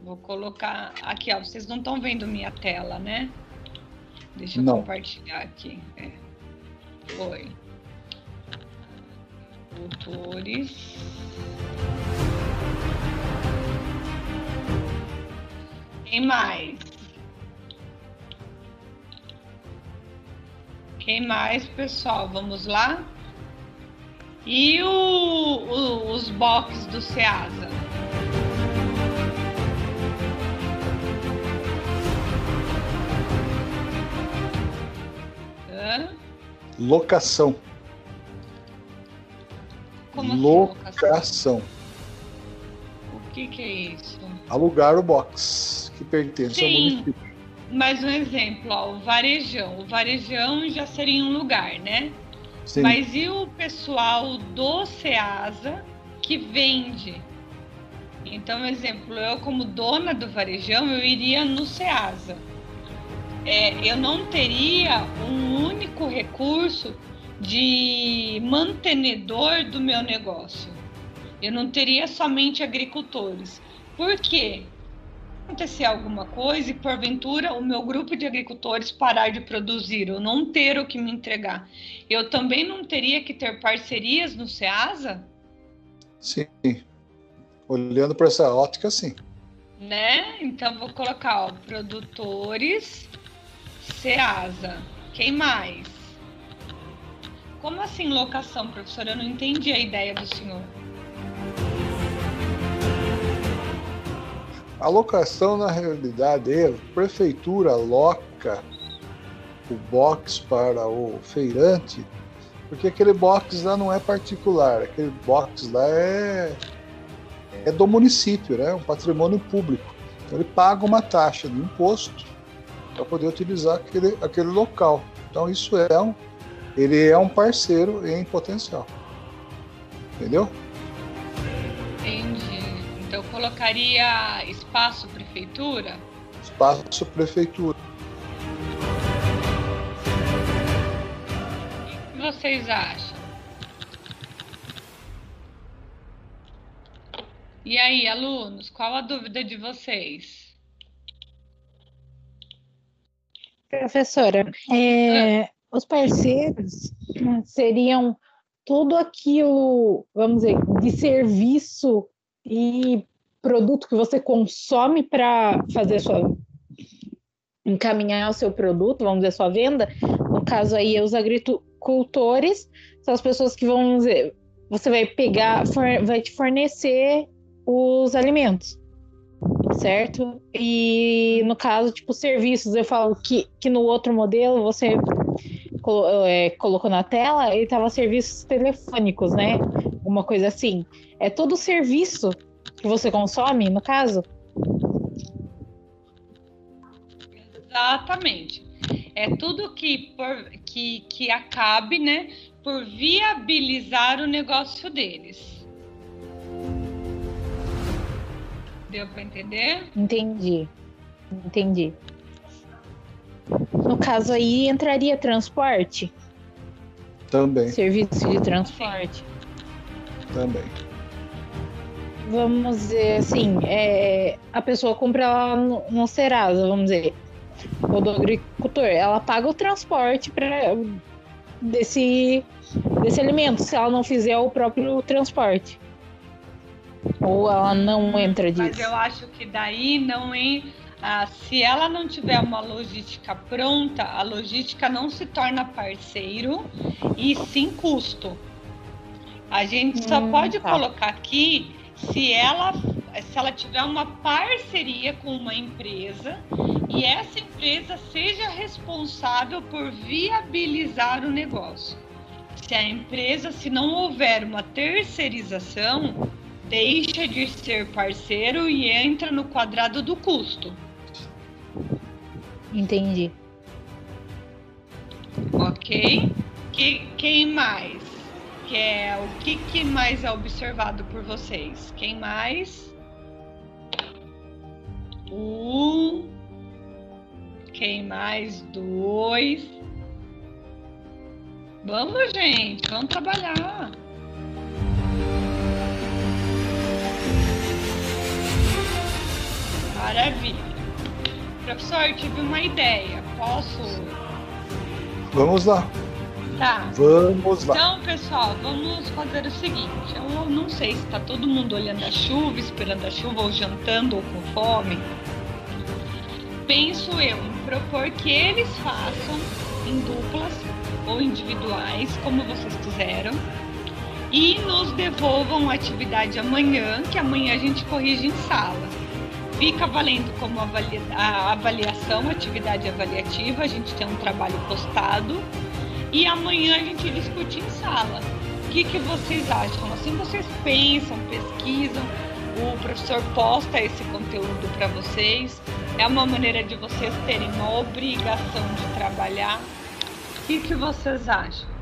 Vou colocar aqui, ó. Vocês não estão vendo minha tela, né? Deixa eu Não. compartilhar aqui. É. Foi. Autores. Quem mais? Quem mais, pessoal? Vamos lá? E o, o- os box do Ceasa? Hã? Locação. Como assim, locação? O que, que é isso? Alugar o box que pertence ao Sim. município. Mais um exemplo, ó, o varejão. O varejão já seria um lugar, né? Sim. Mas e o pessoal do Ceasa que vende? Então, exemplo, eu como dona do varejão, eu iria no Ceasa. É, eu não teria um único recurso de mantenedor do meu negócio. Eu não teria somente agricultores. Por quê? Acontecer alguma coisa e porventura o meu grupo de agricultores parar de produzir ou não ter o que me entregar, eu também não teria que ter parcerias no Ceasa, Sim. Olhando para essa ótica, sim. né? Então vou colocar, ó, produtores Ceasa. Quem mais? Como assim locação, professora? Eu não entendi a ideia do senhor. A locação, na realidade, é a prefeitura aloca o box para o feirante, porque aquele box lá não é particular, aquele box lá é, é do município, né? um patrimônio público. Então ele paga uma taxa de imposto para poder utilizar aquele, aquele local. Então isso é um, ele é um parceiro em potencial. Entendeu? Entendi. Colocaria espaço prefeitura? Espaço prefeitura. O que vocês acham? E aí, alunos, qual a dúvida de vocês? Professora, é, os parceiros né, seriam tudo aquilo, vamos dizer, de serviço e produto que você consome para fazer sua encaminhar o seu produto, vamos dizer, sua venda. No caso aí, os agricultores são as pessoas que vão dizer, você vai pegar, for- vai te fornecer os alimentos certo? E no caso, tipo, serviços, eu falo que, que no outro modelo você é, colocou na tela, ele tava serviços telefônicos, né? Uma coisa assim. É todo serviço que você consome, no caso? Exatamente. É tudo que, por, que, que acabe, né, por viabilizar o negócio deles. Deu para entender? Entendi. Entendi. No caso aí, entraria transporte? Também, Serviço de transporte. também. Vamos dizer assim, é, a pessoa compra lá no, no Serasa, vamos dizer, ou do agricultor, ela paga o transporte para desse, desse alimento, se ela não fizer o próprio transporte. Ou ela não entra Mas disso. eu acho que daí não é. ah, se ela não tiver uma logística pronta, a logística não se torna parceiro e sim custo. A gente só Hum, pode tá. colocar aqui se ela, se ela tiver uma parceria com uma empresa e essa empresa seja responsável por viabilizar o negócio. Se a empresa, se não houver uma terceirização, deixa de ser parceiro e entra no quadrado do custo, Entendi. ok? Que, quem mais? Que é, o que, que mais é observado por vocês? Quem mais? Um. Quem mais? Dois. Vamos, gente, vamos trabalhar. Maravilha. Professor, tive uma ideia. Posso? Vamos lá, Tá. vamos lá. Então, pessoal, vamos fazer o seguinte. Eu não sei se está todo mundo olhando a chuva, esperando a chuva, ou jantando, ou com fome. Penso eu em propor que eles façam em duplas ou individuais, como vocês quiseram, e nos devolvam a atividade amanhã, que amanhã a gente corrige em sala. Fica valendo como avalia- a avaliação, atividade avaliativa, a gente tem um trabalho postado e amanhã a gente discute em sala. O que, que vocês acham? Assim vocês pensam, pesquisam, o professor posta esse conteúdo para vocês. É uma maneira de vocês terem uma obrigação de trabalhar. O que, que vocês acham?